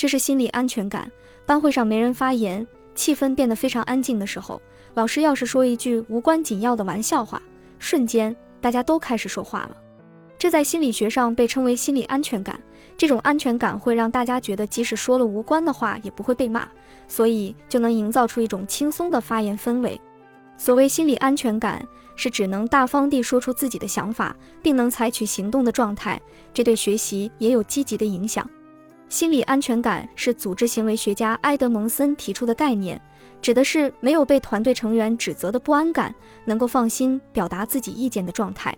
这是心理安全感。班会上没人发言，气氛变得非常安静的时候，老师要是说一句无关紧要的玩笑话，瞬间大家都开始说话了。这在心理学上被称为心理安全感。这种安全感会让大家觉得，即使说了无关的话，也不会被骂，所以就能营造出一种轻松的发言氛围。所谓心理安全感，是指能大方地说出自己的想法，并能采取行动的状态。这对学习也有积极的影响。心理安全感是组织行为学家埃德蒙森提出的概念，指的是没有被团队成员指责的不安感，能够放心表达自己意见的状态。